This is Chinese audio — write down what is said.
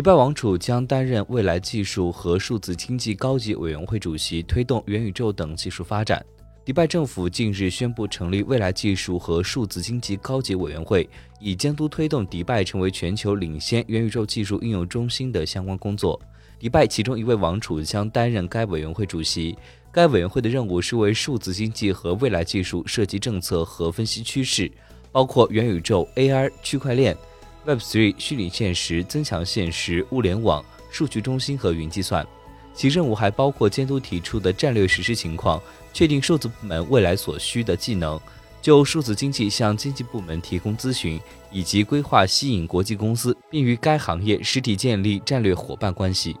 迪拜王储将担任未来技术和数字经济高级委员会主席，推动元宇宙等技术发展。迪拜政府近日宣布成立未来技术和数字经济高级委员会，以监督推动迪拜成为全球领先元宇宙技术应用中心的相关工作。迪拜其中一位王储将担任该委员会主席。该委员会的任务是为数字经济和未来技术设计政策和分析趋势，包括元宇宙、AR、区块链。Web Three、虚拟现实、增强现实、物联网、数据中心和云计算，其任务还包括监督提出的战略实施情况，确定数字部门未来所需的技能，就数字经济向经济部门提供咨询，以及规划吸引国际公司，并与该行业实体建立战略伙伴关系。